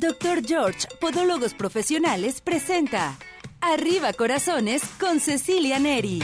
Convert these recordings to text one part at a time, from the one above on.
Doctor George, Podólogos Profesionales, presenta Arriba Corazones con Cecilia Neri.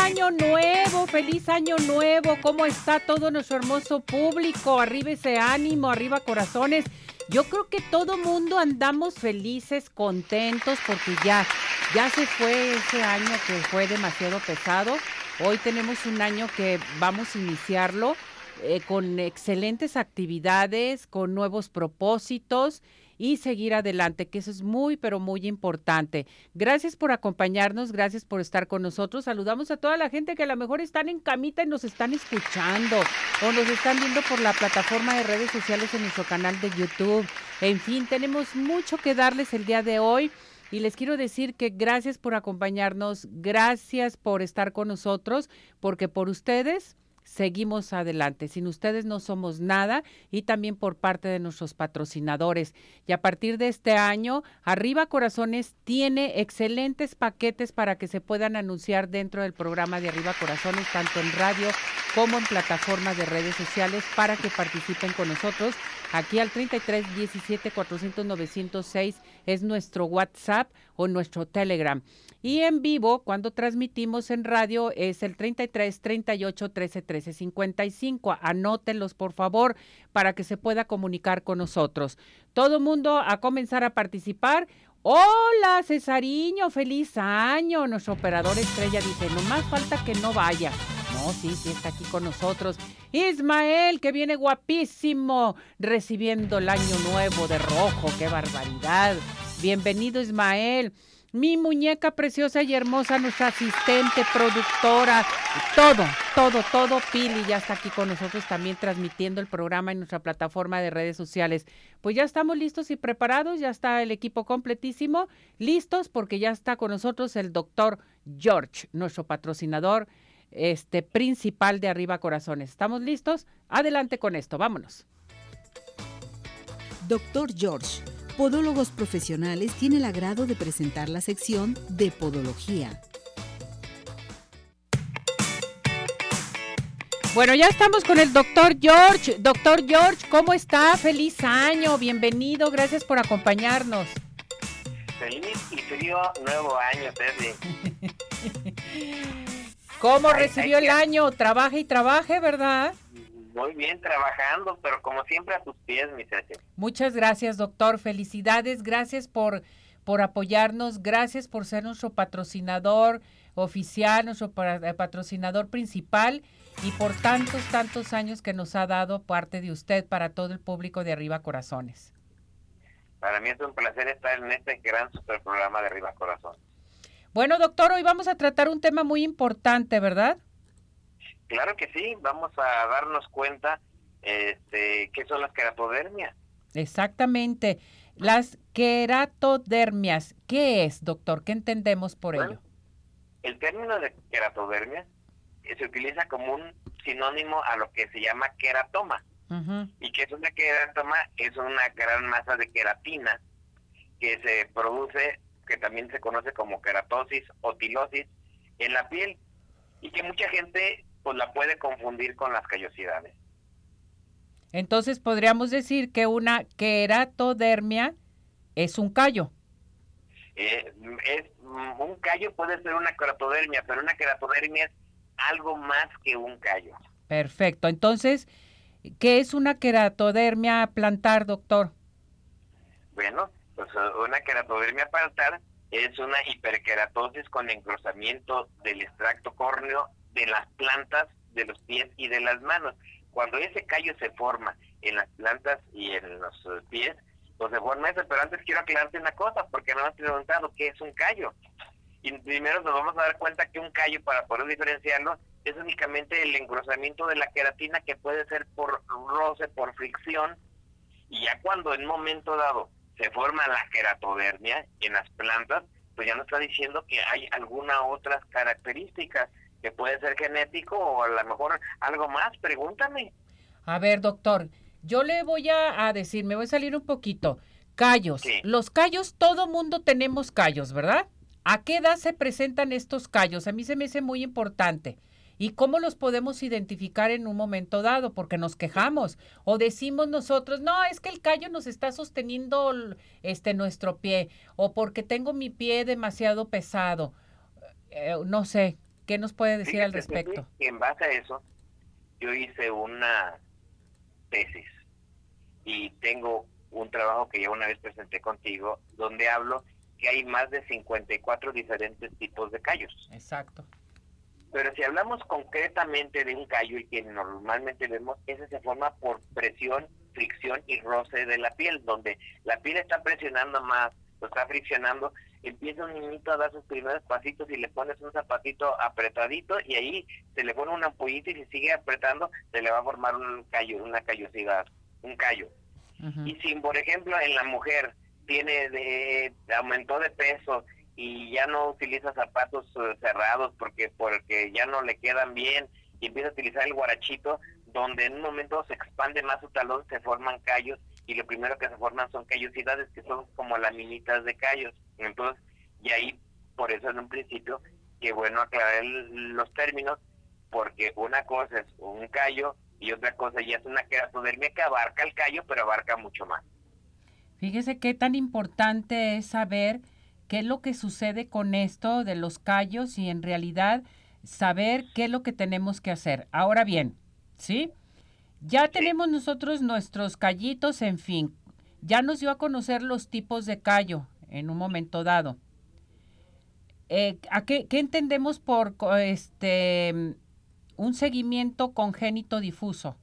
Año nuevo, feliz año nuevo. ¿Cómo está todo nuestro hermoso público? Arriba ese ánimo, arriba corazones. Yo creo que todo mundo andamos felices, contentos, porque ya, ya se fue ese año que fue demasiado pesado. Hoy tenemos un año que vamos a iniciarlo eh, con excelentes actividades, con nuevos propósitos y seguir adelante, que eso es muy, pero muy importante. Gracias por acompañarnos, gracias por estar con nosotros. Saludamos a toda la gente que a lo mejor están en camita y nos están escuchando o nos están viendo por la plataforma de redes sociales en nuestro canal de YouTube. En fin, tenemos mucho que darles el día de hoy. Y les quiero decir que gracias por acompañarnos, gracias por estar con nosotros, porque por ustedes seguimos adelante. Sin ustedes no somos nada y también por parte de nuestros patrocinadores. Y a partir de este año, Arriba Corazones tiene excelentes paquetes para que se puedan anunciar dentro del programa de Arriba Corazones, tanto en radio como en plataformas de redes sociales, para que participen con nosotros. Aquí al 33 17 400 906 es nuestro WhatsApp o nuestro Telegram. Y en vivo, cuando transmitimos en radio, es el 33 38 13 13 55. Anótenlos, por favor, para que se pueda comunicar con nosotros. Todo mundo a comenzar a participar. Hola, Cesariño, feliz año. Nuestro operador estrella dice, no más falta que no vaya. No, sí, sí está aquí con nosotros. Ismael, que viene guapísimo, recibiendo el año nuevo de rojo. ¡Qué barbaridad! Bienvenido, Ismael mi muñeca preciosa y hermosa, nuestra asistente, productora, todo, todo, todo. Pili ya está aquí con nosotros también transmitiendo el programa en nuestra plataforma de redes sociales. Pues ya estamos listos y preparados, ya está el equipo completísimo, listos porque ya está con nosotros el doctor George, nuestro patrocinador este principal de Arriba Corazones. ¿Estamos listos? Adelante con esto, vámonos. Doctor George Podólogos Profesionales tiene el agrado de presentar la sección de Podología. Bueno, ya estamos con el doctor George. Doctor George, ¿cómo está? Feliz año, bienvenido, gracias por acompañarnos. Feliz y frío nuevo año, Terry. ¿Cómo recibió el año? Trabaje y trabaje, ¿verdad? Muy bien, trabajando, pero como siempre a tus pies, mi Ceci. Muchas gracias, doctor. Felicidades. Gracias por, por apoyarnos. Gracias por ser nuestro patrocinador oficial, nuestro eh, patrocinador principal y por tantos, tantos años que nos ha dado parte de usted para todo el público de Arriba Corazones. Para mí es un placer estar en este gran super programa de Arriba Corazones. Bueno, doctor, hoy vamos a tratar un tema muy importante, ¿verdad? Claro que sí, vamos a darnos cuenta este, qué son las queratodermias. Exactamente. Las queratodermias, ¿qué es, doctor? ¿Qué entendemos por ello? El término de queratodermia se utiliza como un sinónimo a lo que se llama queratoma. ¿Y qué es una queratoma? Es una gran masa de queratina que se produce, que también se conoce como queratosis o tilosis, en la piel y que mucha gente pues la puede confundir con las callosidades. Entonces podríamos decir que una queratodermia es un callo. Eh, es, mm, un callo puede ser una queratodermia, pero una queratodermia es algo más que un callo. Perfecto. Entonces, ¿qué es una queratodermia plantar, doctor? Bueno, pues una queratodermia plantar es una hiperqueratosis con engrosamiento del extracto córneo de las plantas de los pies y de las manos. Cuando ese callo se forma en las plantas y en los eh, pies, pues se forma eso. Pero antes quiero aclararte una cosa, porque me has preguntado qué es un callo. Y primero nos vamos a dar cuenta que un callo, para poder diferenciarlo, es únicamente el engrosamiento de la queratina que puede ser por roce, por fricción. Y ya cuando en un momento dado se forma la queratodermia en las plantas, pues ya nos está diciendo que hay alguna otras características que puede ser genético o a lo mejor algo más, pregúntame. A ver, doctor, yo le voy a, decir, me voy a salir un poquito. Callos. Los callos, todo mundo tenemos callos, ¿verdad? ¿A qué edad se presentan estos callos? A mí se me hace muy importante. ¿Y cómo los podemos identificar en un momento dado? Porque nos quejamos o decimos nosotros, no, es que el callo nos está sosteniendo este, nuestro pie o porque tengo mi pie demasiado pesado. Eh, no sé, ¿qué nos puede decir al respecto? En base a eso, yo hice una tesis y tengo un trabajo que ya una vez presenté contigo donde hablo que hay más de 54 diferentes tipos de callos. Exacto. Pero si hablamos concretamente de un callo y que normalmente vemos, ese se forma por presión, fricción y roce de la piel, donde la piel está presionando más, lo está friccionando, empieza un niñito a dar sus primeros pasitos y le pones un zapatito apretadito y ahí se le pone una ampollita y si sigue apretando se le va a formar un callo, una callosidad, un callo. Y si, por ejemplo, en la mujer tiene de, aumentó de peso y ya no utiliza zapatos eh, cerrados porque porque ya no le quedan bien y empieza a utilizar el guarachito donde en un momento se expande más su talón se forman callos y lo primero que se forman son callosidades que son como laminitas de callos. Entonces y ahí por eso en un principio que bueno aclarar los términos porque una cosa es un callo y otra cosa ya es una queratodermia que abarca el callo pero abarca mucho más. Fíjese qué tan importante es saber qué es lo que sucede con esto de los callos y en realidad saber qué es lo que tenemos que hacer. Ahora bien, ¿sí? Ya tenemos nosotros nuestros callitos, en fin. Ya nos dio a conocer los tipos de callo en un momento dado. Eh, ¿a qué, qué, entendemos por este un seguimiento congénito difuso?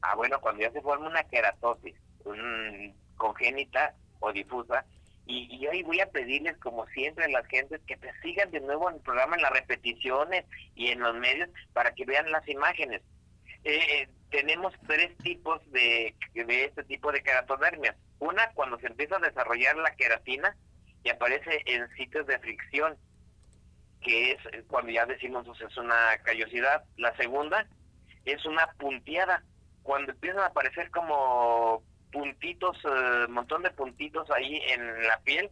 Ah, bueno, cuando ya se forma una queratosis, un congénita o difusa. Y, hoy voy a pedirles, como siempre, a las gentes que te sigan de nuevo en el programa, en las repeticiones y en los medios, para que vean las imágenes. Eh, tenemos tres tipos de, de este tipo de keratodermias. Una, cuando se empieza a desarrollar la queratina y aparece en sitios de fricción, que es cuando ya decimos es una callosidad. La segunda es una punteada, cuando empiezan a aparecer como puntitos, eh, montón de puntitos ahí en la piel.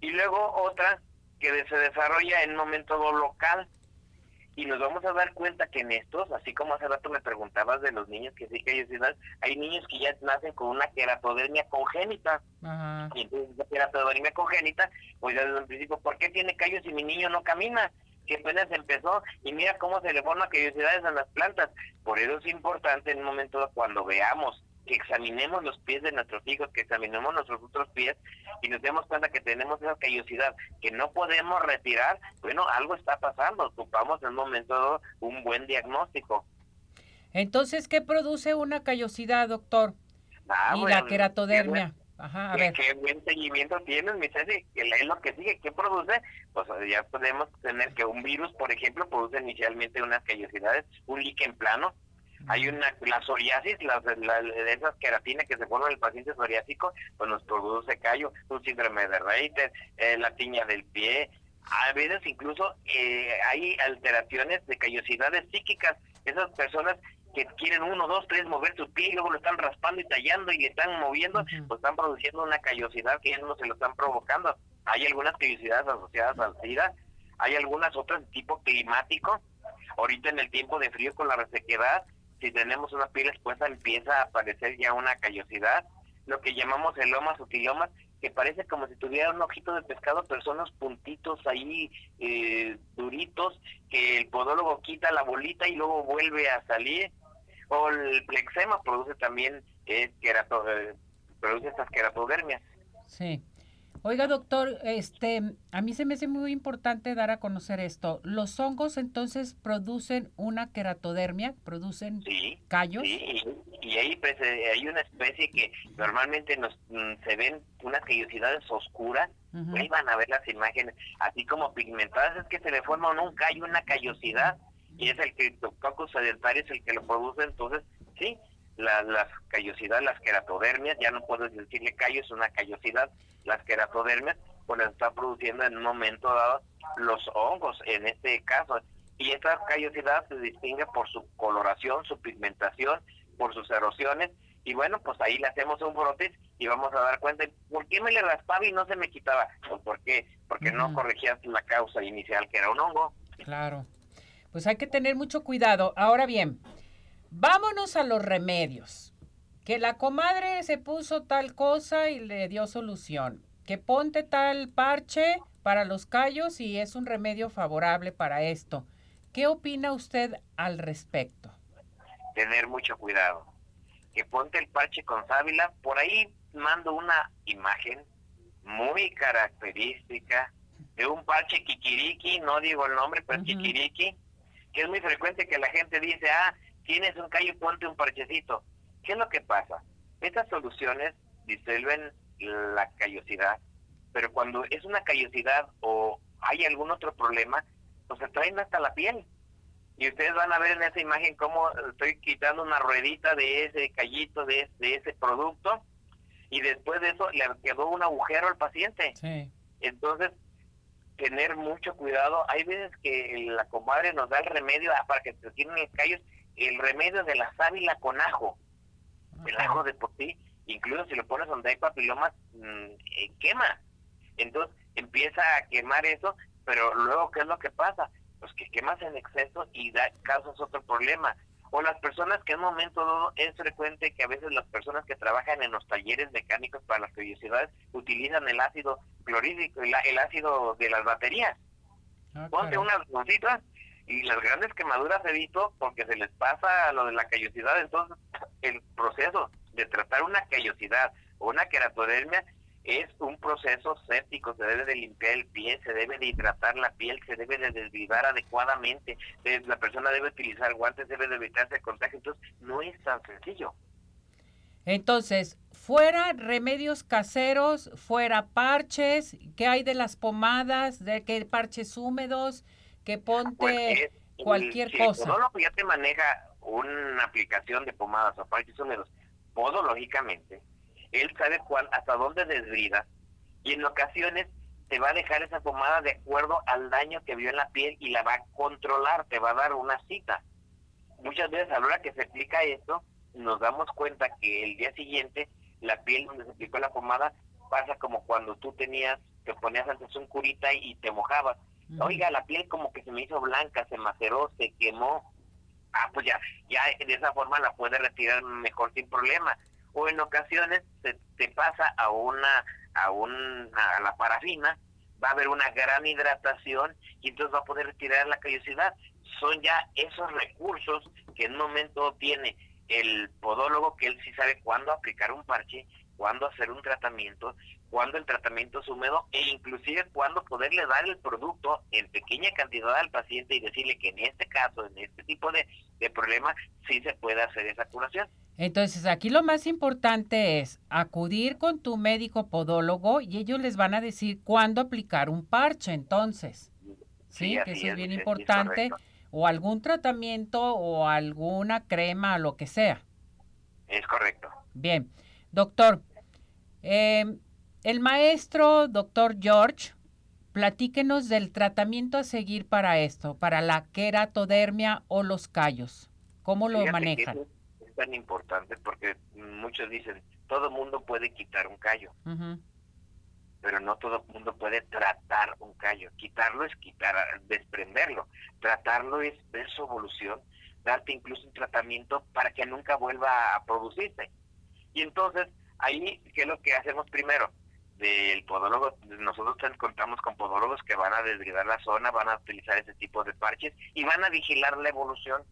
Y luego otra que se desarrolla en un momento local. Y nos vamos a dar cuenta que en estos, así como hace rato me preguntabas de los niños que sí que hay hay niños que ya nacen con una queratodermia congénita. Y entonces esa queratodermia congénita, pues ya desde un principio, ¿por qué tiene callos si mi niño no camina? que apenas empezó y mira cómo se le forman callosidades en las plantas. Por eso es importante en un momento cuando veamos que examinemos los pies de nuestros hijos, que examinemos nuestros otros pies y nos demos cuenta que tenemos esa callosidad que no podemos retirar, bueno, algo está pasando, ocupamos en un momento un buen diagnóstico. Entonces, ¿qué produce una callosidad, doctor? Ah, y la queratodermia. Ajá, a ver. ¿Qué buen seguimiento tienes, mi Ceci? ¿Qué es lo que sigue? ¿Qué produce? Pues ya podemos tener que un virus, por ejemplo, produce inicialmente unas callosidades, un líquen plano, hay una, la psoriasis, las, la, de esas queratinas que se forman en el paciente psoriásico, pues nos produce callo, un síndrome de Reiter, eh, la tiña del pie, a veces incluso eh, hay alteraciones de callosidades psíquicas, esas personas que quieren uno, dos, tres mover su pie y luego lo están raspando y tallando y le están moviendo, pues están produciendo una callosidad que ya no se lo están provocando. Hay algunas callosidades asociadas al SIDA, hay algunas otras de tipo climático. Ahorita en el tiempo de frío con la resequedad, si tenemos una piel expuesta empieza a aparecer ya una callosidad, lo que llamamos elomas o tilomas, que parece como si tuviera un ojito de pescado, pero son los puntitos ahí eh, duritos, que el podólogo quita la bolita y luego vuelve a salir. O el plexema produce también eh, querato, estas queratodermias. Sí. Oiga, doctor, este, a mí se me hace muy importante dar a conocer esto. ¿Los hongos entonces producen una queratodermia? ¿Producen callos? Sí, y, ahí pues, eh, hay una especie que normalmente nos mm, se ven unas callosidades oscuras. Ahí van a ver las imágenes, así como pigmentadas, es que se le forma un callo, una callosidad, y es el Cryptococcus sedentarius el que lo produce, entonces, sí, la, las callosidades, las queratodermias, ya no puedes decirle callo, es una callosidad, las queratodermias, pues las está produciendo en un momento dado los hongos, en este caso. Y esta callosidad se distingue por su coloración, su pigmentación, por sus erosiones, y bueno, pues ahí le hacemos un brote y vamos a dar cuenta, ¿por qué me le raspaba y no se me quitaba? Pues ¿por qué? Porque no corregías la causa inicial, que era un hongo. Claro. Pues hay que tener mucho cuidado. Ahora bien, vámonos a los remedios. Que la comadre se puso tal cosa y le dio solución. Que ponte tal parche para los callos y es un remedio favorable para esto. ¿Qué opina usted al respecto? Tener mucho cuidado. Que ponte el parche con sábila, por ahí mando una imagen muy característica de un parche kikiriki, no digo el nombre, pero kikiriki, que es muy frecuente que la gente dice, ah, tienes un callo, ponte un parchecito. ¿Qué es lo que pasa? Estas soluciones disuelven la callosidad, pero cuando es una callosidad o hay algún otro problema, pues se traen hasta la piel. Y ustedes van a ver en esa imagen cómo estoy quitando una ruedita de ese callito, de, de ese producto, y después de eso le quedó un agujero al paciente. Entonces, tener mucho cuidado. Hay veces que la comadre nos da el remedio ah, para que se tienen los callos, el remedio de la sábila con ajo. El ajo de por sí, incluso si lo pones donde hay papilomas, mm, eh, quema. Entonces empieza a quemar eso, pero luego, ¿qué es lo que pasa? Pues que quemas en exceso y da, causas otro problema o las personas que en un momento dado es frecuente que a veces las personas que trabajan en los talleres mecánicos para las curiosidades utilizan el ácido clorhídrico, el, el ácido de las baterías. Ah, Ponte unas bolsitas y las grandes quemaduras he visto porque se les pasa lo de la callosidad, entonces el proceso de tratar una callosidad o una queratodermia es un proceso séptico, se debe de limpiar el pie, se debe de hidratar la piel, se debe de desvivar adecuadamente, eh, la persona debe utilizar guantes, debe de evitarse el contagio, entonces no es tan sencillo. Entonces, fuera remedios caseros, fuera parches, ¿qué hay de las pomadas, de qué parches húmedos, que ponte pues, cualquier cosa? Todo que ya te maneja una aplicación de pomadas o parches húmedos, podológicamente, él sabe cuál, hasta dónde desbrida y en ocasiones te va a dejar esa pomada de acuerdo al daño que vio en la piel y la va a controlar, te va a dar una cita. Muchas veces a la hora que se aplica esto, nos damos cuenta que el día siguiente la piel donde se aplicó la pomada pasa como cuando tú tenías, te ponías antes un curita y te mojabas. Oiga, la piel como que se me hizo blanca, se maceró, se quemó. Ah, pues ya, ya de esa forma la puede retirar mejor sin problema. O en ocasiones se te pasa a una a una a la parafina va a haber una gran hidratación y entonces va a poder retirar la callosidad. Son ya esos recursos que en un momento tiene el podólogo que él sí sabe cuándo aplicar un parche cuándo hacer un tratamiento cuándo el tratamiento es húmedo e inclusive cuándo poderle dar el producto en pequeña cantidad al paciente y decirle que en este caso, en este tipo de, de problema, sí se puede hacer esa curación. Entonces, aquí lo más importante es acudir con tu médico podólogo y ellos les van a decir cuándo aplicar un parche, entonces. Sí, que eso es bien importante. o algún tratamiento o alguna crema, lo que sea. Es correcto. Bien. Doctor, eh, el maestro, doctor George, platíquenos del tratamiento a seguir para esto, para la queratodermia o los callos. ¿Cómo lo manejan? tan importante porque muchos dicen, todo mundo puede quitar un callo, pero no todo mundo puede tratar un callo. Quitarlo es quitar, desprenderlo. Tratarlo es ver su evolución, darte incluso un tratamiento para que nunca vuelva a producirse. Y entonces, ahí, ¿qué es lo que hacemos primero? Del podólogo, nosotros contamos con podólogos que van a desgredar la zona, van a utilizar ese tipo de parches y van a vigilar la evolución.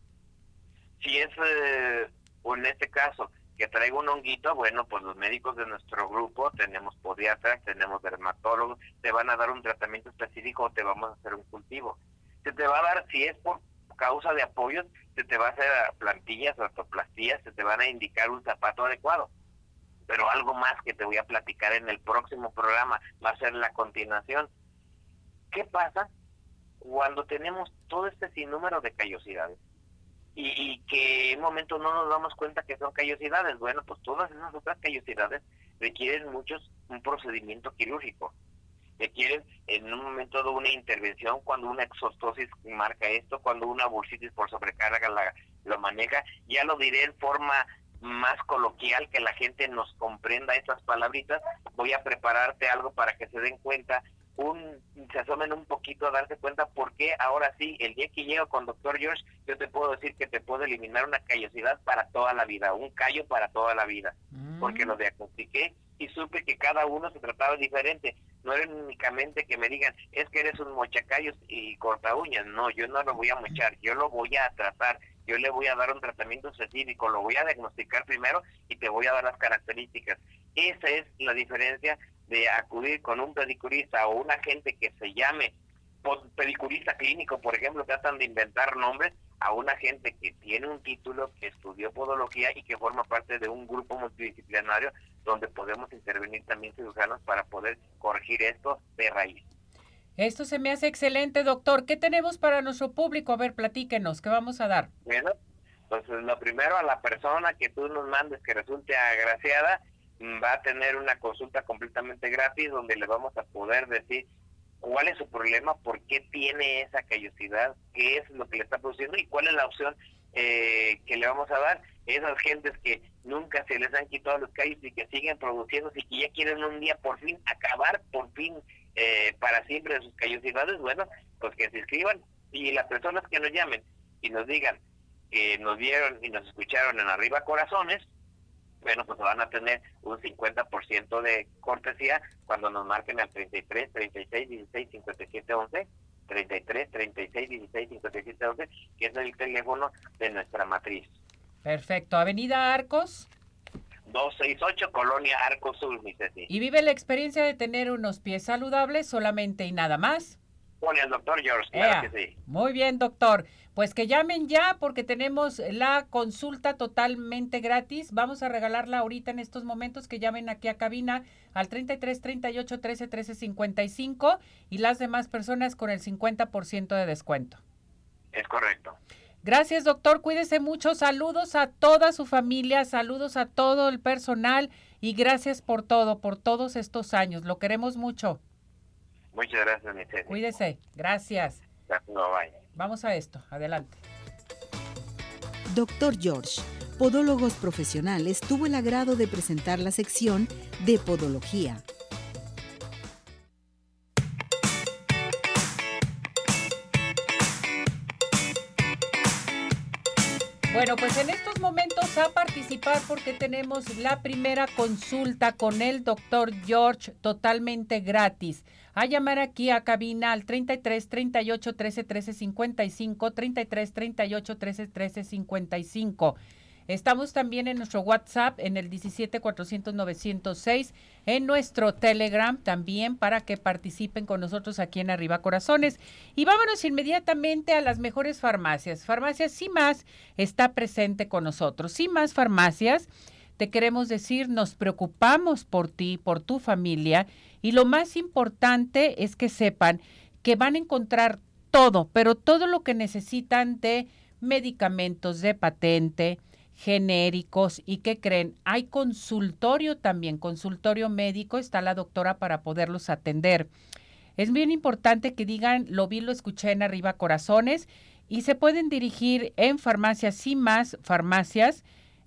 Si es eh, o en este caso que traigo un honguito, bueno, pues los médicos de nuestro grupo, tenemos podiatras, tenemos dermatólogos, te van a dar un tratamiento específico o te vamos a hacer un cultivo. Se te va a dar, si es por causa de apoyos, se te va a hacer plantillas ortoplastías, se te van a indicar un zapato adecuado. Pero algo más que te voy a platicar en el próximo programa va a ser la continuación. ¿Qué pasa cuando tenemos todo este sinnúmero de callosidades? y, que en un momento no nos damos cuenta que son callosidades. Bueno, pues todas esas otras callosidades requieren muchos un procedimiento quirúrgico. Requieren en un momento de una intervención, cuando una exostosis marca esto, cuando una bursitis por sobrecarga la, lo maneja, ya lo diré en forma más coloquial, que la gente nos comprenda estas palabritas, voy a prepararte algo para que se den cuenta, un, se asomen un poquito a darse cuenta por qué ahora sí, el día que llego con doctor George, yo te puedo decir que te puedo eliminar una callosidad para toda la vida, un callo para toda la vida, porque lo diagnostiqué y supe que cada uno se trataba diferente. No era únicamente que me digan, es que eres un mochacayos y corta uñas. No, yo no lo voy a mochar, yo lo voy a tratar. Yo le voy a dar un tratamiento específico, lo voy a diagnosticar primero y te voy a dar las características. Esa es la diferencia de acudir con un pedicurista o una gente que se llame pedicurista clínico, por ejemplo, tratan de inventar nombres a una gente que tiene un título, que estudió podología y que forma parte de un grupo multidisciplinario donde podemos intervenir también cirujanos para poder corregir esto de raíz. Esto se me hace excelente, doctor. ¿Qué tenemos para nuestro público? A ver, platíquenos, ¿qué vamos a dar? Bueno, entonces lo primero a la persona que tú nos mandes que resulte agraciada mm, va a tener una consulta completamente gratis donde le vamos a poder decir cuál es su problema, por qué tiene esa callosidad, qué es lo que le está produciendo y cuál es la opción eh, que le vamos a dar. Esas gentes que nunca se les han quitado los callos y que siguen produciendo y que ya quieren un día por fin acabar, por fin eh, para siempre de sus callosidades, bueno, pues que se inscriban y las personas que nos llamen y nos digan que nos vieron y nos escucharon en Arriba Corazones, bueno, pues van a tener un 50% de cortesía cuando nos marquen al 33, 36, 16, 57, 11, 33, 36, 16, 57, 11, que es el teléfono de nuestra matriz. Perfecto. Avenida Arcos. 268, Colonia Arcos Sur, mi ¿Y vive la experiencia de tener unos pies saludables solamente y nada más? Con el doctor George, claro que sí. Muy bien, doctor. Pues que llamen ya porque tenemos la consulta totalmente gratis. Vamos a regalarla ahorita en estos momentos que llamen aquí a cabina al 33 38 13 13 55 y las demás personas con el 50% de descuento. Es correcto. Gracias, doctor. Cuídese mucho. Saludos a toda su familia, saludos a todo el personal y gracias por todo, por todos estos años. Lo queremos mucho. Muchas gracias, mi Cuídese. Gracias. No, Vamos a esto. Adelante. Doctor George, Podólogos Profesionales, tuvo el agrado de presentar la sección de Podología. Bueno, pues en estos momentos a participar porque tenemos la primera consulta con el doctor George totalmente gratis a llamar aquí a cabina al 33 38 13 13 55, 33 38 13 13 55. Estamos también en nuestro WhatsApp en el 17 400 906, en nuestro Telegram también para que participen con nosotros aquí en Arriba Corazones. Y vámonos inmediatamente a las mejores farmacias. Farmacias más está presente con nosotros. más Farmacias, te queremos decir, nos preocupamos por ti, por tu familia y lo más importante es que sepan que van a encontrar todo, pero todo lo que necesitan de medicamentos de patente, genéricos y que creen, hay consultorio también, consultorio médico, está la doctora para poderlos atender. Es bien importante que digan, lo vi, lo escuché en arriba corazones y se pueden dirigir en farmacias y más farmacias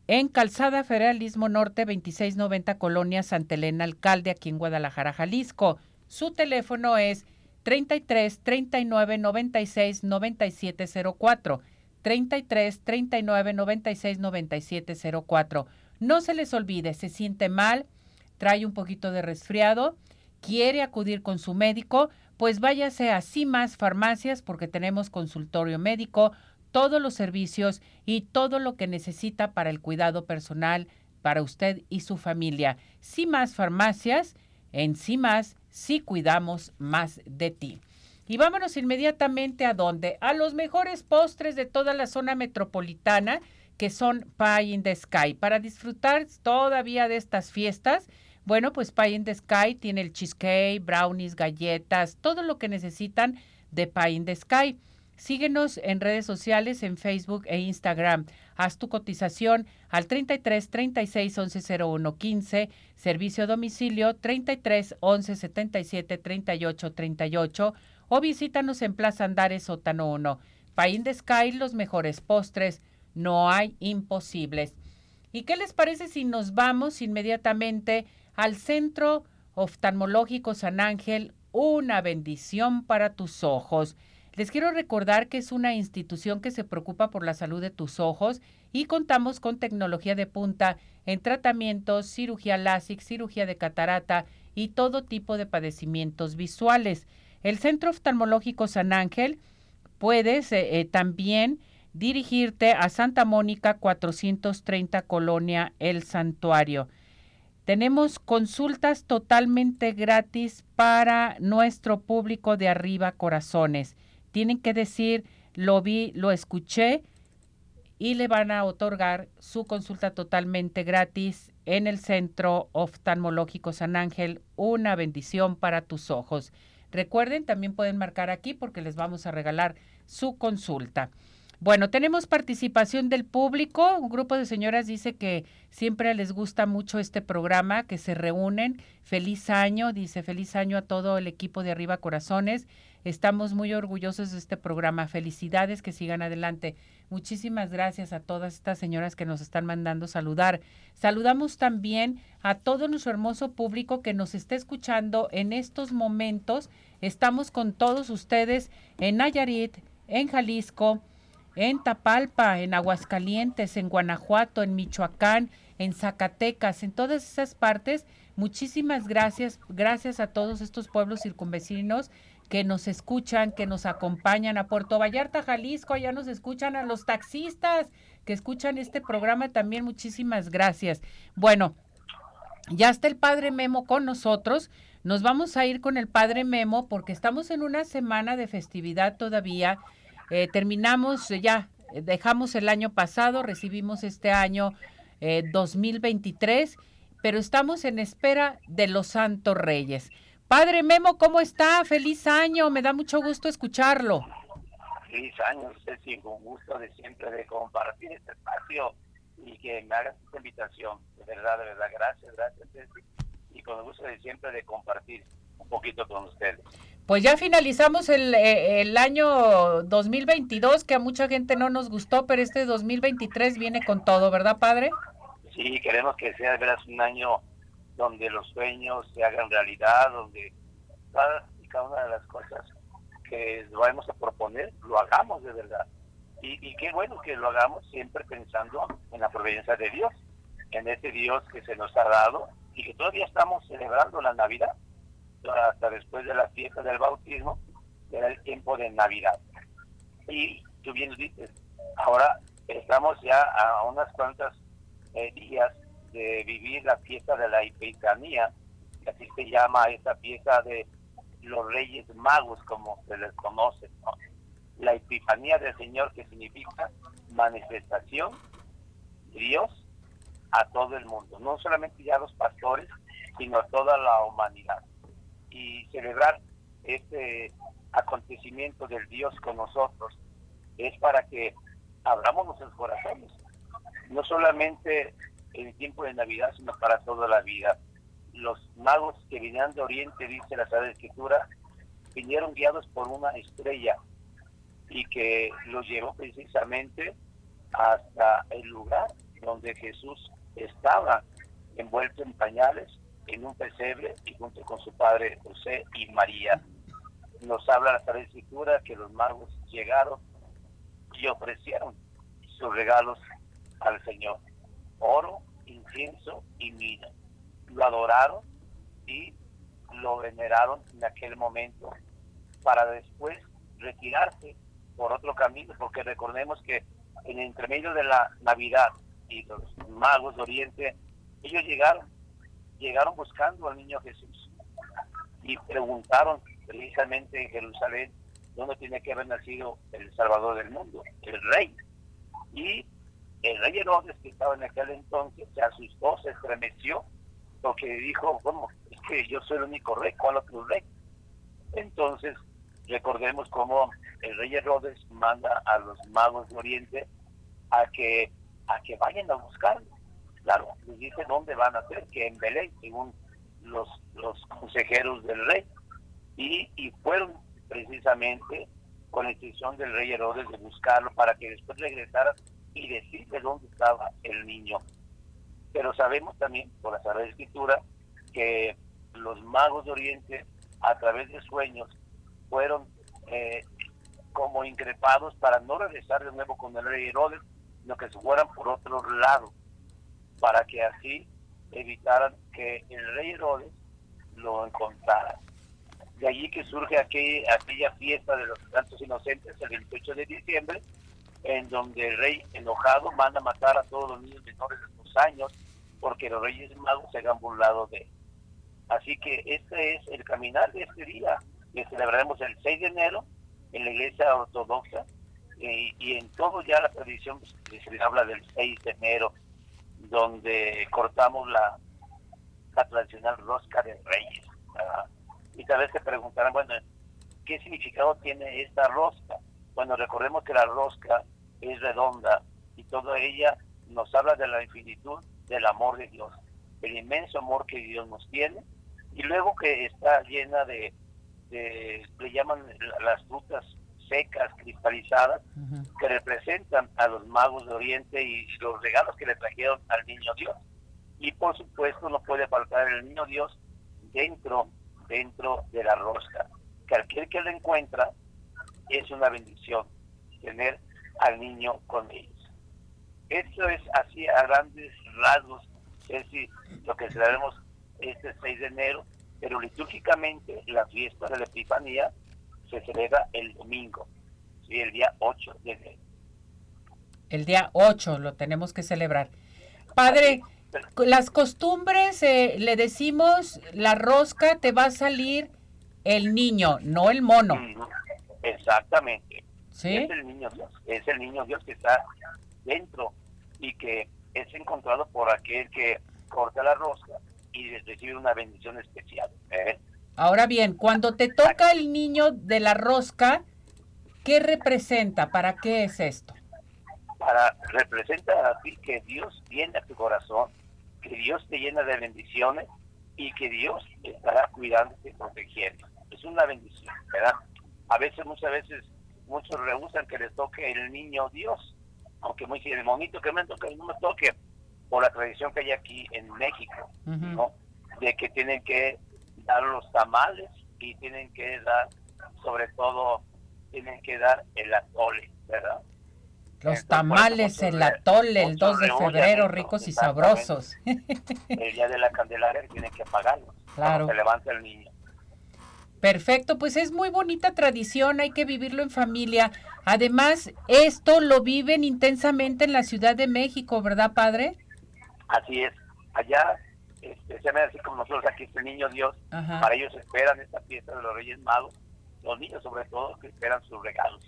en Calzada Federalismo Norte 2690 Colonia Santa Elena Alcalde aquí en Guadalajara, Jalisco. Su teléfono es 33 39 96 97 04. 33 39 96 97 04. No se les olvide, se siente mal, trae un poquito de resfriado, quiere acudir con su médico, pues váyase a CIMAS Farmacias porque tenemos consultorio médico, todos los servicios y todo lo que necesita para el cuidado personal para usted y su familia. Más farmacias, en más, sí cuidamos más de ti. Y vámonos inmediatamente a dónde? A los mejores postres de toda la zona metropolitana, que son Pie in the Sky. Para disfrutar todavía de estas fiestas, bueno, pues Pie in the Sky tiene el cheesecake, brownies, galletas, todo lo que necesitan de Pie in the Sky. Síguenos en redes sociales, en Facebook e Instagram. Haz tu cotización al 33 36 11 01 15, servicio a domicilio 33 11 77 38 38 o visítanos en Plaza Andares Sótano 1. Paín de Sky, los mejores postres, no hay imposibles. ¿Y qué les parece si nos vamos inmediatamente al Centro Oftalmológico San Ángel? Una bendición para tus ojos. Les quiero recordar que es una institución que se preocupa por la salud de tus ojos y contamos con tecnología de punta en tratamientos, cirugía LASIK, cirugía de catarata y todo tipo de padecimientos visuales. El Centro Oftalmológico San Ángel puedes eh, eh, también dirigirte a Santa Mónica 430 Colonia El Santuario. Tenemos consultas totalmente gratis para nuestro público de arriba corazones. Tienen que decir, lo vi, lo escuché y le van a otorgar su consulta totalmente gratis en el Centro Oftalmológico San Ángel. Una bendición para tus ojos. Recuerden, también pueden marcar aquí porque les vamos a regalar su consulta. Bueno, tenemos participación del público. Un grupo de señoras dice que siempre les gusta mucho este programa, que se reúnen. Feliz año, dice feliz año a todo el equipo de Arriba Corazones. Estamos muy orgullosos de este programa. Felicidades, que sigan adelante. Muchísimas gracias a todas estas señoras que nos están mandando saludar. Saludamos también a todo nuestro hermoso público que nos está escuchando en estos momentos. Estamos con todos ustedes en Nayarit, en Jalisco, en Tapalpa, en Aguascalientes, en Guanajuato, en Michoacán, en Zacatecas, en todas esas partes. Muchísimas gracias, gracias a todos estos pueblos circunvecinos que nos escuchan, que nos acompañan a Puerto Vallarta, Jalisco, allá nos escuchan a los taxistas que escuchan este programa también, muchísimas gracias. Bueno, ya está el padre Memo con nosotros. Nos vamos a ir con el padre Memo porque estamos en una semana de festividad todavía eh, terminamos eh, ya, eh, dejamos el año pasado, recibimos este año 2023, pero estamos en espera de los Santos Reyes. Padre Memo, ¿cómo está? Feliz año, me da mucho gusto escucharlo. Feliz año, Ceci, con gusto de siempre de compartir este espacio y que me hagas esta invitación. De verdad, de verdad, gracias, gracias, Ceci. Y con gusto de siempre de compartir un poquito con ustedes. Pues ya finalizamos el, eh, el, año 2022, que a mucha gente no nos gustó, pero este 2023 viene con todo, ¿verdad, padre? Sí, queremos que sea de veras un año donde los sueños se hagan realidad, donde cada y cada una de las cosas que vamos a proponer lo hagamos de verdad. Y, y qué bueno que lo hagamos siempre pensando en la providencia de Dios, en ese Dios que se nos ha dado y que todavía estamos celebrando la Navidad hasta después de la fiesta del bautismo, era el tiempo de Navidad. Y tú bien dices, ahora estamos ya a unas cuantas eh, días de vivir la fiesta de la Epifanía, que así se llama esta fiesta de los Reyes Magos, como se les conoce. La Epifanía del Señor, que significa manifestación de Dios a todo el mundo, no solamente ya a los pastores, sino a toda la humanidad. Y celebrar este acontecimiento del Dios con nosotros es para que abramos nuestros corazones, no solamente en el tiempo de Navidad, sino para toda la vida. Los magos que vinieron de Oriente, dice la Sagrada Escritura, vinieron guiados por una estrella y que los llevó precisamente hasta el lugar donde Jesús estaba envuelto en pañales en un pesebre y junto con su padre José y María. Nos habla la Sagrada Escritura que los magos llegaron y ofrecieron sus regalos al Señor. Oro, incienso y mina. Lo adoraron y lo veneraron en aquel momento para después retirarse por otro camino, porque recordemos que en el intermedio de la Navidad y los magos de Oriente, ellos llegaron llegaron buscando al niño Jesús y preguntaron precisamente en Jerusalén dónde tiene que haber nacido el Salvador del mundo, el rey. Y el rey Herodes, que estaba en aquel entonces, se asustó, se estremeció, porque dijo, bueno, es que yo soy el único rey, ¿cuál otro rey? Entonces, recordemos cómo el rey Herodes manda a los magos de Oriente a que, a que vayan a buscarlo claro, les dice dónde van a ser, que en Belén, según los, los consejeros del rey. Y, y fueron precisamente con la instrucción del rey Herodes de buscarlo para que después regresara y decirle dónde estaba el niño. Pero sabemos también, por la Sagrada Escritura, que los magos de Oriente, a través de sueños, fueron eh, como increpados para no regresar de nuevo con el rey Herodes, sino que se fueran por otro lado, para que así evitaran que el rey Herodes lo encontrara. De allí que surge aquella, aquella fiesta de los santos inocentes el 28 de diciembre, en donde el rey enojado manda matar a todos los niños menores de dos años porque los reyes magos se hagan burlado de él. Así que este es el caminar de este día, que celebraremos el 6 de enero en la iglesia ortodoxa y, en todo ya la tradición pues, se habla del 6 de enero, donde cortamos la, la tradicional rosca de reyes. Y tal vez se preguntarán, bueno, ¿qué significado tiene esta rosca? Bueno, recordemos que la rosca es redonda y toda ella nos habla de la infinitud del amor de Dios, el inmenso amor que Dios nos tiene y luego que está llena de, le llaman las frutas secas, cristalizadas, que representan a los magos de Oriente y los regalos que le trajeron al niño Dios. Y por supuesto no puede faltar el niño Dios dentro, dentro de la rosca, que aquel que lo encuentra es una bendición tener al niño con ellos. Esto es así a grandes rasgos, es decir, lo que celebramos este 6 de enero, pero litúrgicamente la fiesta de la Epifanía se celebra el domingo, ¿sí? el día 8 de enero. El día 8 lo tenemos que celebrar. Padre, las costumbres, eh, le decimos, la rosca te va a salir el niño, no el mono. Exactamente. Es el niño Dios, es el niño Dios que está dentro y que es encontrado por aquel que corta la rosca y recibe una bendición especial. ¿eh? Ahora bien, cuando te toca el niño de la rosca, ¿qué representa? ¿Para qué es esto? Para representa a ti que Dios viene a tu corazón, que Dios te llena de bendiciones y que Dios estará cuidando y protegiendo. Es una bendición, ¿verdad? A veces, muchas veces, muchos rehusan que les toque el niño Dios, aunque muy el monito que me toque, no me toque, por la tradición que hay aquí en México, ¿no? De que tienen que dar los tamales y tienen que dar, sobre todo, tienen que dar el atole, ¿verdad? Los tamales, el atole, el 2 de febrero, ricos y sabrosos. El día de la Candelaria tienen que pagarlos. Claro. Se levanta el niño. Perfecto, pues es muy bonita tradición, hay que vivirlo en familia. Además, esto lo viven intensamente en la Ciudad de México, ¿verdad, padre? Así es. Allá, este, se así como nosotros aquí, este niño Dios, para ellos esperan esta fiesta de los Reyes Magos, los niños sobre todo que esperan sus regalos.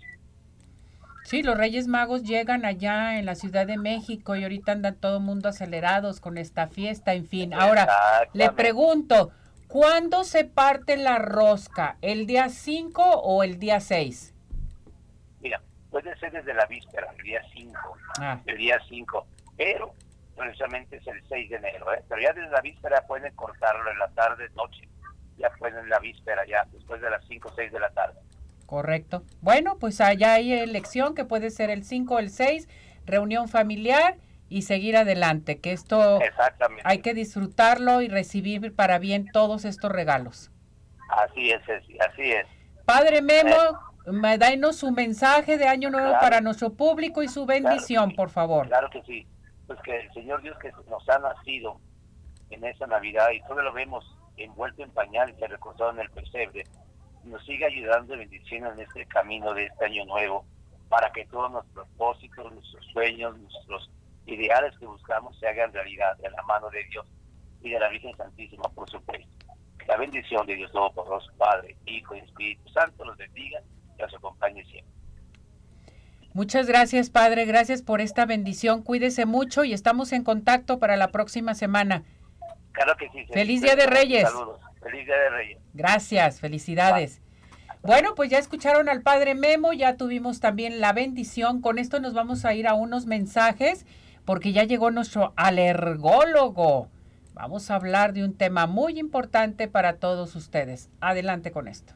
Sí, los Reyes Magos llegan allá en la Ciudad de México y ahorita andan todo el mundo acelerados con esta fiesta, en fin. Ahora, le pregunto, ¿Cuándo se parte la rosca? ¿El día 5 o el día 6? Mira, puede ser desde la víspera, el día 5. Ah. El día 5. Pero precisamente es el 6 de enero. ¿eh? Pero ya desde la víspera pueden cortarlo en la tarde, noche. Ya pueden en la víspera, ya después de las 5 o 6 de la tarde. Correcto. Bueno, pues allá hay elección que puede ser el 5 o el 6, reunión familiar y seguir adelante, que esto hay que disfrutarlo y recibir para bien todos estos regalos. Así es, así es. Padre Memo, eh. danos su mensaje de Año Nuevo para nuestro público y su bendición, por favor. Claro que sí. Pues que el Señor Dios que nos ha nacido en esta Navidad y todo lo vemos envuelto en pañal y recostado en el pesebre, nos siga ayudando y bendiciendo en este camino de este Año Nuevo para que todos nuestros propósitos, nuestros sueños, nuestros ideales que buscamos se hagan realidad de la mano de Dios y de la Virgen Santísima, por supuesto. La bendición de Dios Todopoderoso, Padre, Hijo y Espíritu Santo los bendiga y los acompañe siempre. Muchas gracias, Padre. Gracias por esta bendición. Cuídese mucho y estamos en contacto para la próxima semana. Claro que sí. Feliz Día de Reyes. Saludos. Feliz Día de Reyes. Gracias, felicidades. Bueno, pues ya escucharon al Padre Memo, ya tuvimos también la bendición. Con esto nos vamos a ir a unos mensajes porque ya llegó nuestro alergólogo. Vamos a hablar de un tema muy importante para todos ustedes. Adelante con esto.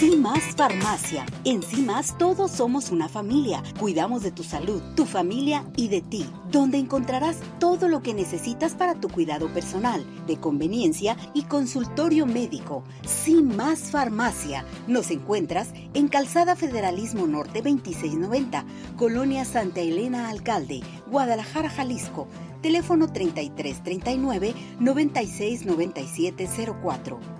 CIMAS Farmacia. En CIMAS todos somos una familia. Cuidamos de tu salud, tu familia y de ti, donde encontrarás todo lo que necesitas para tu cuidado personal, de conveniencia y consultorio médico. CIMAS Farmacia. Nos encuentras en Calzada Federalismo Norte 2690, Colonia Santa Elena Alcalde, Guadalajara, Jalisco. Teléfono 3339 969704.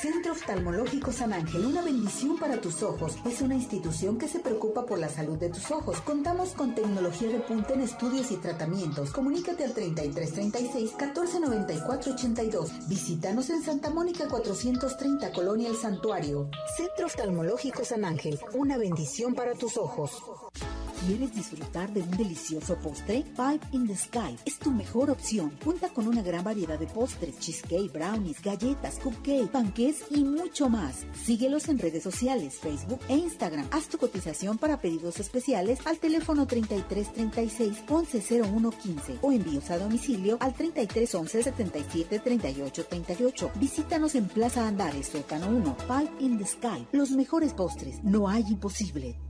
Centro Oftalmológico San Ángel, una bendición para tus ojos. Es una institución que se preocupa por la salud de tus ojos. Contamos con tecnología de punta en estudios y tratamientos. Comunícate al 3336 1494 82. Visítanos en Santa Mónica 430, Colonia El Santuario. Centro Oftalmológico San Ángel, una bendición para tus ojos. ¿Quieres disfrutar de un delicioso postre? Five in the Sky es tu mejor opción. Cuenta con una gran variedad de postres, cheesecake, brownies, galletas, cupcake, y mucho más. Síguelos en redes sociales, Facebook e Instagram. Haz tu cotización para pedidos especiales al teléfono 3336 110115 o envíos a domicilio al 3311 77 38 38. Visítanos en Plaza Andares, Sótano 1, Five in the Sky. Los mejores postres, no hay imposible.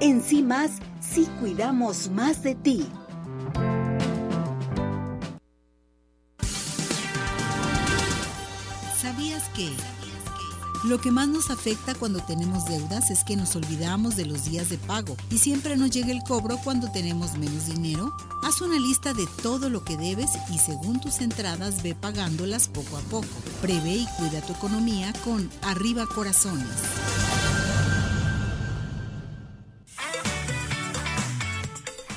En sí más, sí cuidamos más de ti. ¿Sabías que? Lo que más nos afecta cuando tenemos deudas es que nos olvidamos de los días de pago y siempre nos llega el cobro cuando tenemos menos dinero. Haz una lista de todo lo que debes y según tus entradas ve pagándolas poco a poco. Prevé y cuida tu economía con Arriba Corazones.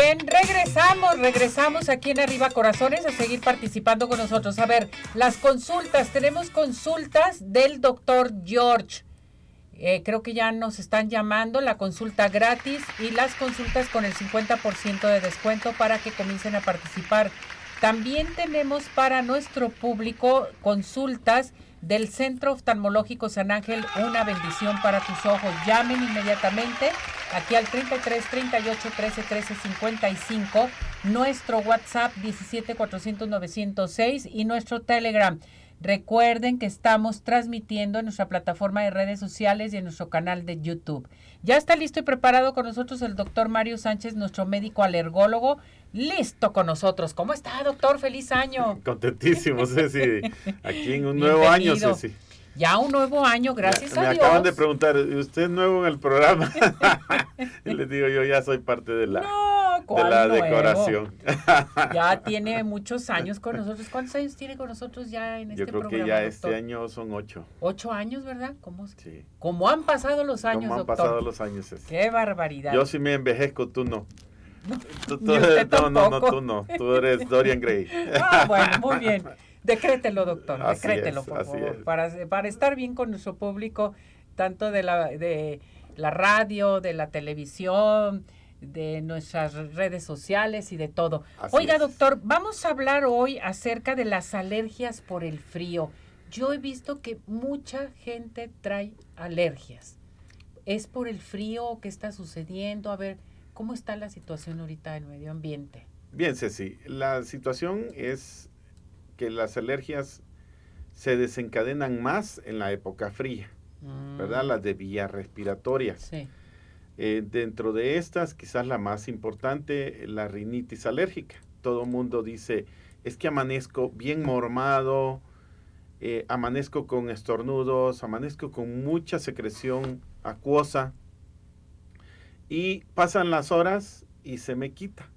Bien, regresamos, regresamos aquí en Arriba Corazones a seguir participando con nosotros. A ver, las consultas, tenemos consultas del doctor George. Eh, creo que ya nos están llamando la consulta gratis y las consultas con el 50% de descuento para que comiencen a participar. También tenemos para nuestro público consultas del Centro Oftalmológico San Ángel, una bendición para tus ojos. Llamen inmediatamente aquí al 33 38 13 13 55, nuestro WhatsApp 17 400 906 y nuestro Telegram. Recuerden que estamos transmitiendo en nuestra plataforma de redes sociales y en nuestro canal de YouTube. Ya está listo y preparado con nosotros el doctor Mario Sánchez, nuestro médico alergólogo, listo con nosotros. ¿Cómo está, doctor? Feliz año. Contentísimo, Ceci. Aquí en un nuevo año, Ceci. Ya un nuevo año, gracias a Dios. Me acaban de preguntar, ¿usted es nuevo en el programa? y les digo, yo ya soy parte de la, ¿cuál la nuevo? decoración. Ya tiene muchos años con nosotros. ¿Cuántos años tiene con nosotros ya en este Yo creo programa, que ya doctor? este año son ocho. Ocho años, ¿verdad? ¿Cómo, Sí. cómo han pasado los años, ¿Cómo han doctor? pasado los años? Ceci? Qué barbaridad. Yo sí me envejezco, tú no. Tú- no, no, tú no. Tú eres Dorian Gray. Ah, bueno, muy bien. Decrételo, doctor, Así decrételo, es, por favor, para, para estar bien con nuestro público, tanto de la, de la radio, de la televisión, de nuestras redes sociales y de todo. Así Oiga, es. doctor, vamos a hablar hoy acerca de las alergias por el frío. Yo he visto que mucha gente trae alergias. ¿Es por el frío que está sucediendo? A ver, ¿cómo está la situación ahorita en medio ambiente? Bien, Ceci, la situación es que las alergias se desencadenan más en la época fría, ¿verdad? Las de vías respiratorias. Sí. Eh, dentro de estas, quizás la más importante, la rinitis alérgica. Todo el mundo dice, es que amanezco bien mormado, eh, amanezco con estornudos, amanezco con mucha secreción acuosa y pasan las horas y se me quita,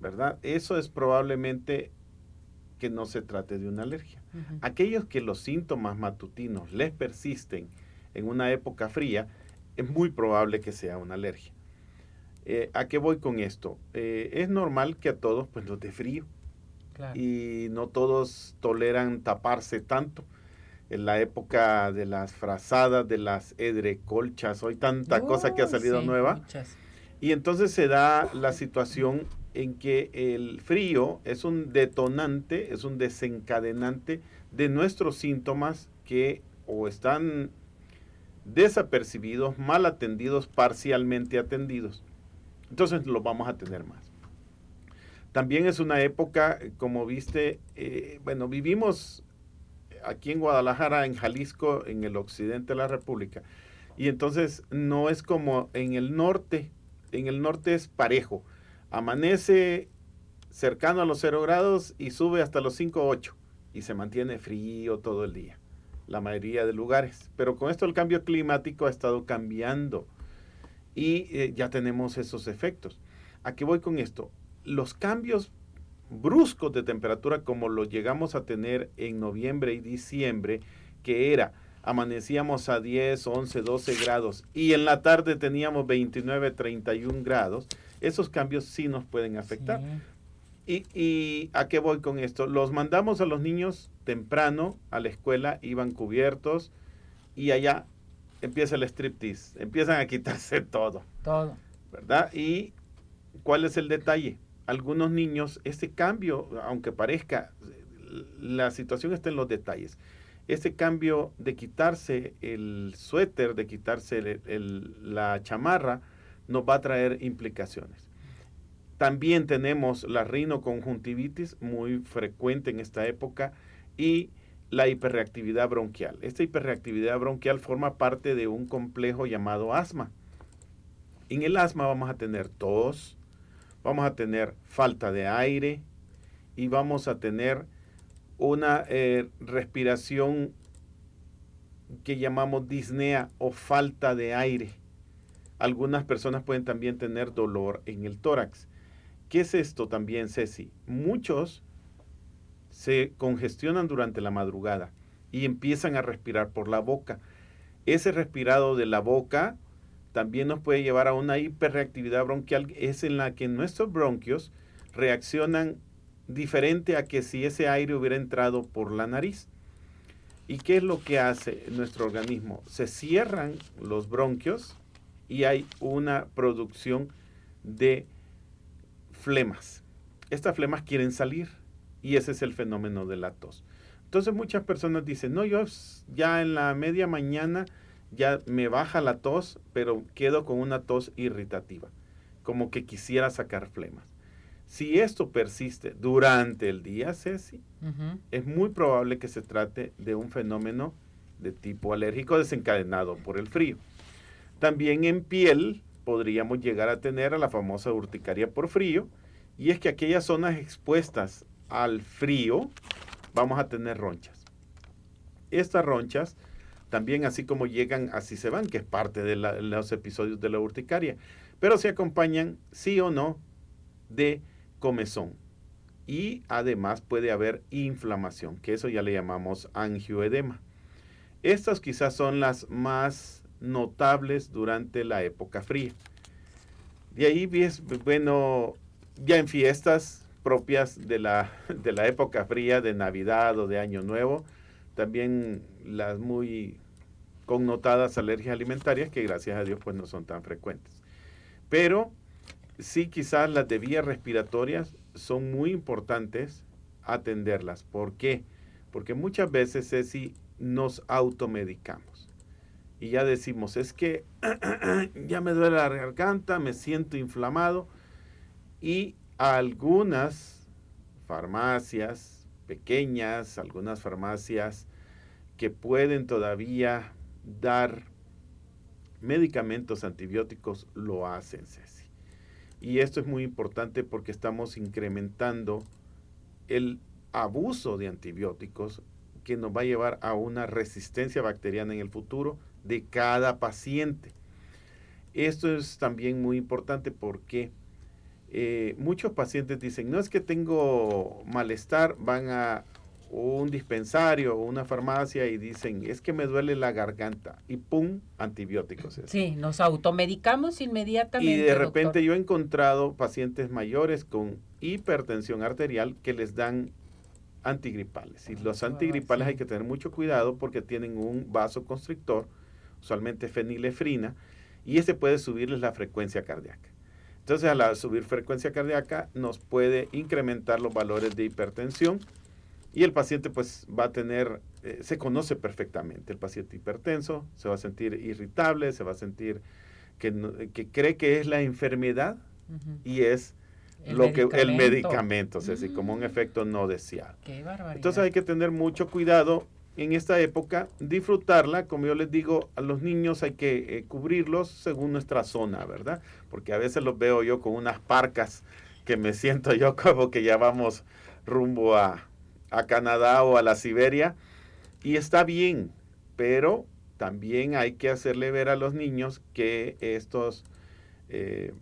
¿verdad? Eso es probablemente que no se trate de una alergia. Aquellos que los síntomas matutinos les persisten en una época fría, es muy probable que sea una alergia. Eh, ¿A qué voy con esto? Eh, es normal que a todos pues nos dé frío Claro. y no todos toleran taparse tanto. En la época de las frazadas, de las edrecolchas, hoy tanta cosa que ha salido sí, nueva. muchas. Y entonces se da la situación en que el frío es un detonante, es un desencadenante de nuestros síntomas que o están desapercibidos, mal atendidos, parcialmente atendidos. Entonces lo vamos a tener más. También es una época, como viste, eh, bueno, vivimos aquí en Guadalajara, en Jalisco, en el occidente de la República. Y entonces no es como en el norte, en el norte es parejo. Amanece cercano a los 0 grados y sube hasta los 5 o 8 y se mantiene frío todo el día, la mayoría de lugares. Pero con esto el cambio climático ha estado cambiando y eh, ya tenemos esos efectos. ¿A qué voy con esto? Los cambios bruscos de temperatura como los llegamos a tener en noviembre y diciembre, que era amanecíamos a 10, 11, 12 grados y en la tarde teníamos 29, 31 grados, esos cambios sí nos pueden afectar. Sí. ¿Y, ¿Y a qué voy con esto? Los mandamos a los niños temprano a la escuela, iban cubiertos y allá empieza el striptease, empiezan a quitarse todo, Todo. ¿verdad? ¿Y cuál es el detalle? Algunos niños, este cambio, aunque parezca, la situación está en los detalles. Este cambio de quitarse el suéter, de quitarse el- el- la chamarra, nos va a traer implicaciones. También tenemos la rinoconjuntivitis, muy frecuente en esta época, y la hiperreactividad bronquial. Esta hiperreactividad bronquial forma parte de un complejo llamado asma. En el asma vamos a tener tos, vamos a tener falta de aire y vamos a tener una eh, respiración que llamamos disnea o falta de aire. Algunas personas pueden también tener dolor en el tórax. ¿Qué es esto también, Ceci? Muchos se congestionan durante la madrugada y empiezan a respirar por la boca. Ese respirado de la boca también nos puede llevar a una hiperreactividad bronquial, es en la que nuestros bronquios reaccionan diferente a que si ese aire hubiera entrado por la nariz. ¿Y qué es lo que hace nuestro organismo? Se cierran los bronquios y hay una producción de flemas. Estas flemas quieren salir y ese es el fenómeno de la tos. Entonces muchas personas dicen, no, yo ya en la media mañana ya me baja la tos, pero quedo con una tos irritativa, como que quisiera sacar flemas. Si esto persiste durante el día, Ceci, es muy probable que se trate de un fenómeno de tipo alérgico desencadenado por el frío. También en piel podríamos llegar a tener a la famosa urticaria por frío, y es que aquellas zonas expuestas al frío vamos a tener ronchas. Estas ronchas también así como llegan, así se van, que es parte de los episodios de la urticaria, pero se acompañan, sí o no, de comezón. Y además puede haber inflamación, que eso ya le llamamos angioedema. Estas quizás son las más notables durante la época fría. De ahí, bueno, ya en fiestas propias de la, de la época fría, de Navidad o de Año Nuevo, también las muy connotadas alergias alimentarias, que gracias a Dios pues no son tan frecuentes. Pero sí quizás las de vías respiratorias son muy importantes atenderlas. ¿Por qué? Porque muchas veces, Ceci, nos automedicamos. Y ya decimos, es que ya me duele la garganta, me siento inflamado. Y algunas farmacias pequeñas, algunas farmacias que pueden todavía dar medicamentos antibióticos, lo hacen, Ceci. Y esto es muy importante porque estamos incrementando el abuso de antibióticos que nos va a llevar a una resistencia bacteriana en el futuro de cada paciente. Esto es también muy importante porque eh, muchos pacientes dicen, no es que tengo malestar, van a un dispensario o una farmacia y dicen, es que me duele la garganta y ¡pum! antibióticos. Sí, nos automedicamos inmediatamente. Y de repente yo he encontrado pacientes mayores con hipertensión arterial que les dan antigripales. Y los antigripales hay que tener mucho cuidado porque tienen un vasoconstrictor, usualmente fenilefrina, y ese puede subirles la frecuencia cardíaca. Entonces, al subir frecuencia cardíaca, nos puede incrementar los valores de hipertensión y el paciente pues va a tener, eh, se conoce perfectamente, el paciente hipertenso se va a sentir irritable, se va a sentir que, que cree que es la enfermedad y es lo que el medicamento, o sea, así como un mm. efecto no deseado. Entonces hay que tener mucho cuidado en esta época, disfrutarla, como yo les digo, a los niños hay que eh, cubrirlos según nuestra zona, ¿verdad? Porque a veces los veo yo con unas parcas que me siento yo como que ya vamos rumbo a, a Canadá o a la Siberia y está bien, pero también hay que hacerle ver a los niños que estos, eh,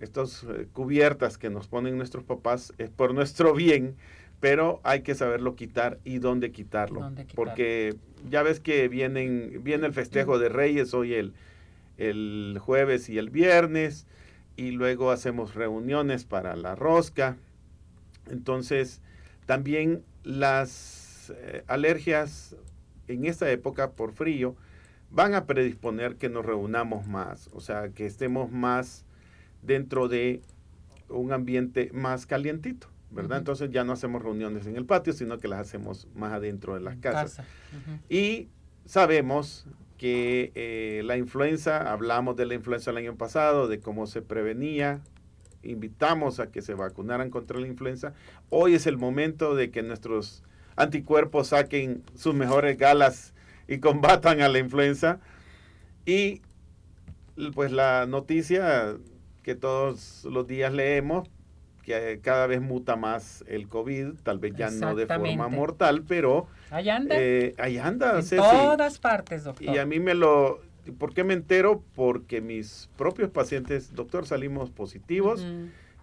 estos eh, cubiertas que nos ponen nuestros papás es por nuestro bien, pero hay que saberlo quitar y dónde quitarlo. Porque ya ves que vienen, viene el festejo de Reyes hoy el, el jueves y el viernes, y luego hacemos reuniones para la rosca. Entonces, también las eh, alergias en esta época por frío van a predisponer que nos reunamos más, o sea, que estemos más dentro de un ambiente más calientito, ¿verdad? Entonces ya no hacemos reuniones en el patio, sino que las hacemos más adentro de las casas. Y sabemos que eh, la influenza, hablamos de la influenza el año pasado, de cómo se prevenía, invitamos a que se vacunaran contra la influenza. Hoy es el momento de que nuestros anticuerpos saquen sus mejores galas y combatan a la influenza. Y pues la noticia que todos los días leemos, que cada vez muta más el COVID, tal vez ya no de forma mortal, pero... Ahí anda. Eh, ahí anda. En todas partes, doctor. Y a mí me lo, ¿Por qué me entero? Porque mis propios pacientes, doctor, salimos positivos.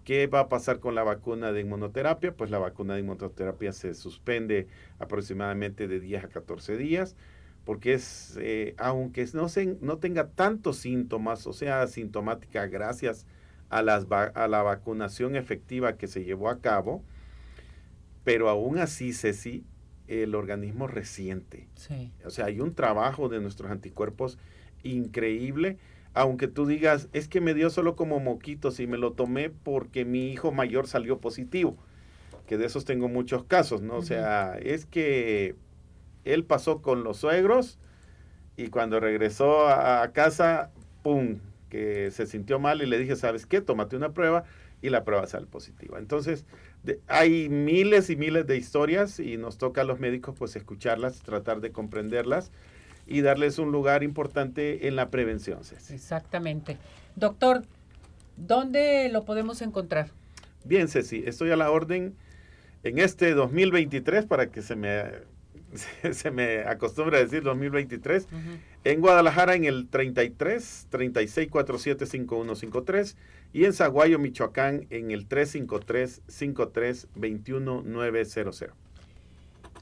¿Qué va a pasar con la vacuna de inmunoterapia? Pues la vacuna de inmunoterapia se suspende aproximadamente de 10 a 14 días, porque es, eh, aunque no, se, no tenga tantos síntomas, o sea, sintomática gracias a, las, a la vacunación efectiva que se llevó a cabo, pero aún así, Ceci, el organismo resiente. O sea, hay un trabajo de nuestros anticuerpos increíble, aunque tú digas, es que me dio solo como moquitos y me lo tomé porque mi hijo mayor salió positivo, que de esos tengo muchos casos, ¿no? O sea, es que él pasó con los suegros y cuando regresó a, casa, ¡pum!, que se sintió mal y le dije, ¿sabes qué? Tómate una prueba y la prueba sale positiva. Entonces, hay miles y miles de historias y nos toca a los médicos pues escucharlas, tratar de comprenderlas y darles un lugar importante en la prevención. Exactamente. Doctor, ¿dónde lo podemos encontrar? Bien, Ceci, estoy a la orden en este 2023 para que se me, se me acostumbre a decir 2023. En Guadalajara en el 33 36 47 5153 y en Zaguayo, Michoacán en el 353 53 21 900.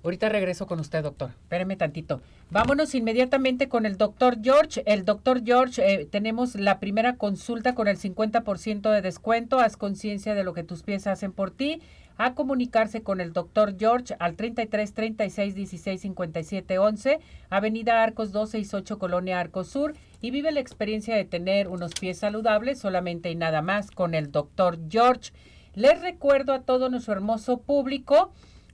Ahorita regreso con usted, doctor. Espéreme tantito. Vámonos inmediatamente con el doctor George. El doctor George, eh, tenemos la primera consulta con el 50% de descuento. Haz conciencia de lo que tus pies hacen por ti. A comunicarse con el doctor George al 33 36 16 57 11, Avenida Arcos 268, Colonia Arcos Sur. Y vive la experiencia de tener unos pies saludables solamente y nada más con el doctor George. Les recuerdo a todo nuestro hermoso público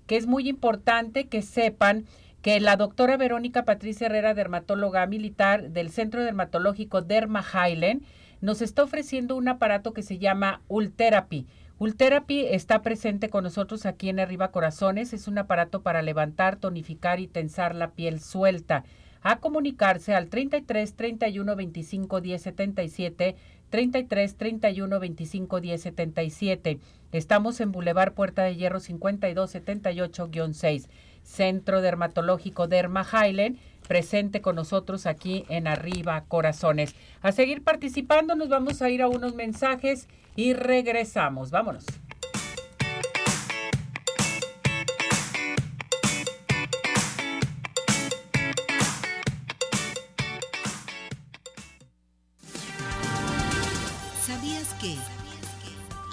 que es muy importante que sepan que la doctora Verónica Patricia Herrera, dermatóloga militar del Centro Dermatológico Derma Highland, nos está ofreciendo un aparato que se llama Ultherapy. Ultherapy está presente con nosotros aquí en Arriba Corazones. Es un aparato para levantar, tonificar y tensar la piel suelta. A comunicarse al 33 31 25 10 77 33 31 25 10 77. Estamos en Boulevard Puerta de Hierro 52 78-6. Centro Dermatológico Derma Highland, presente con nosotros aquí en Arriba Corazones. A seguir participando, nos vamos a ir a unos mensajes y regresamos. Vámonos.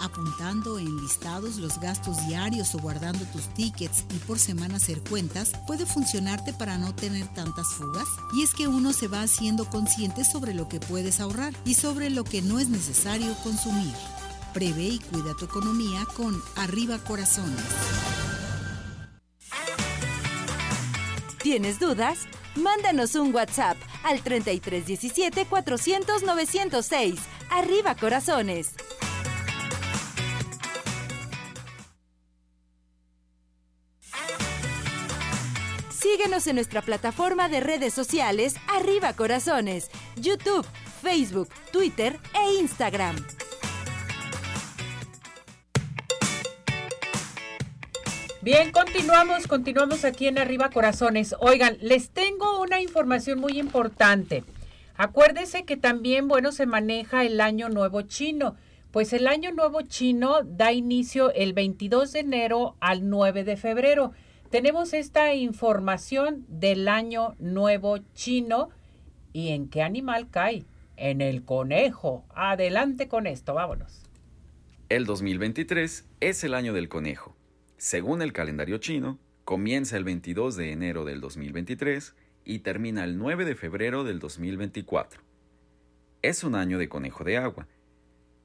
Apuntando en listados los gastos diarios o guardando tus tickets y por semana hacer cuentas puede funcionarte para no tener tantas fugas? Y es que uno se va haciendo consciente sobre lo que puedes ahorrar y sobre lo que no es necesario consumir. Prevé y cuida tu economía con Arriba Corazones. ¿Tienes dudas? Mándanos un WhatsApp al 3317 400 906. Arriba Corazones. En nuestra plataforma de redes sociales Arriba Corazones, YouTube, Facebook, Twitter e Instagram. Bien, continuamos, continuamos aquí en Arriba Corazones. Oigan, les tengo una información muy importante. Acuérdense que también, bueno, se maneja el Año Nuevo Chino. Pues el Año Nuevo Chino da inicio el 22 de enero al 9 de febrero. Tenemos esta información del año nuevo chino y en qué animal cae. En el conejo. Adelante con esto, vámonos. El 2023 es el año del conejo. Según el calendario chino, comienza el 22 de enero del 2023 y termina el 9 de febrero del 2024. Es un año de conejo de agua.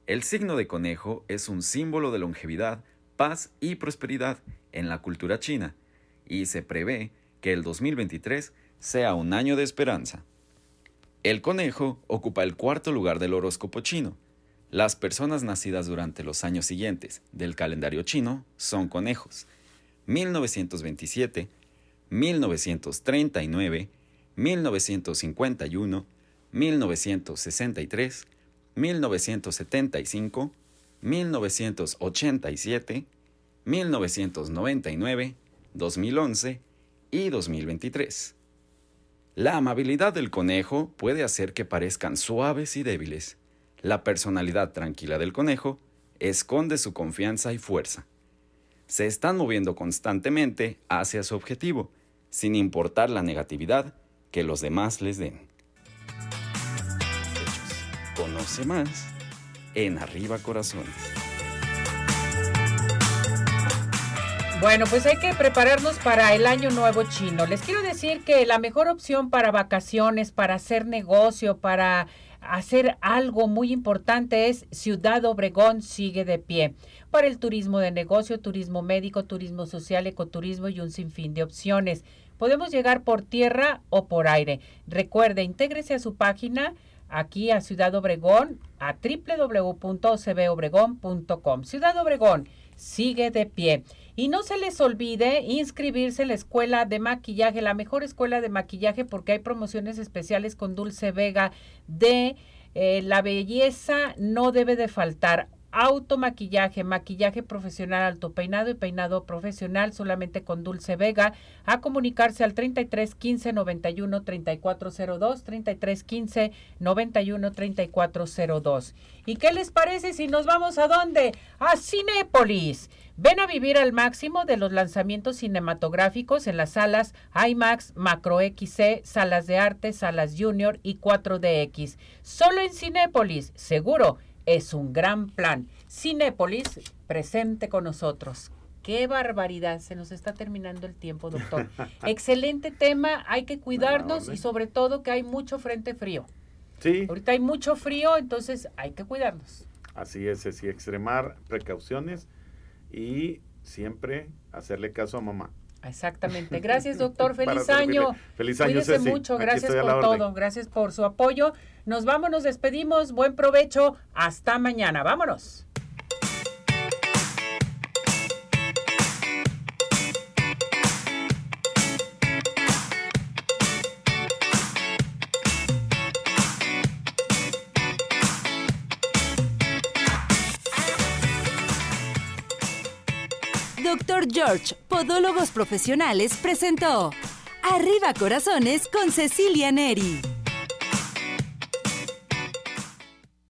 El signo de conejo es un símbolo de longevidad, paz y prosperidad en la cultura china y se prevé que el 2023 sea un año de esperanza. El conejo ocupa el cuarto lugar del horóscopo chino. Las personas nacidas durante los años siguientes del calendario chino son conejos. 1927, 1939, 1951, 1963, 1975, 1987, 1999, 2011 y 2023. La amabilidad del conejo puede hacer que parezcan suaves y débiles. La personalidad tranquila del conejo esconde su confianza y fuerza. Se están moviendo constantemente hacia su objetivo, sin importar la negatividad que los demás les den. Conoce más en Arriba Corazones. Bueno, pues hay que prepararnos para el año nuevo chino. Les quiero decir que la mejor opción para vacaciones, para hacer negocio, para hacer algo muy importante es Ciudad Obregón sigue de pie para el turismo de negocio, turismo médico, turismo social, ecoturismo y un sinfín de opciones. Podemos llegar por tierra o por aire. Recuerde, intégrese a su página aquí a Ciudad Obregón a www.cbobregón.com. Ciudad Obregón sigue de pie. Y no se les olvide inscribirse en la escuela de maquillaje, la mejor escuela de maquillaje, porque hay promociones especiales con Dulce Vega de eh, la belleza no debe de faltar. Automaquillaje, maquillaje profesional, alto peinado y peinado profesional solamente con Dulce Vega. A comunicarse al 33 15 91 3402, 33 15 91 3402. ¿Y qué les parece si nos vamos a dónde? A Cinépolis. Ven a vivir al máximo de los lanzamientos cinematográficos en las salas IMAX, Macro XC, salas de arte, salas Junior y 4DX. Solo en Cinépolis, seguro es un gran plan. Cinépolis, presente con nosotros. Qué barbaridad, se nos está terminando el tiempo, doctor. Excelente tema, hay que cuidarnos y sobre todo que hay mucho frente frío. Sí. Ahorita hay mucho frío, entonces hay que cuidarnos. Así es, es y extremar precauciones y siempre hacerle caso a mamá. Exactamente. Gracias, doctor. Feliz año. Feliz año, Cuídese mucho. Gracias por todo. Gracias por su apoyo. Nos vamos, nos despedimos. Buen provecho. Hasta mañana. Vámonos. Doctor George, Podólogos Profesionales, presentó Arriba Corazones con Cecilia Neri.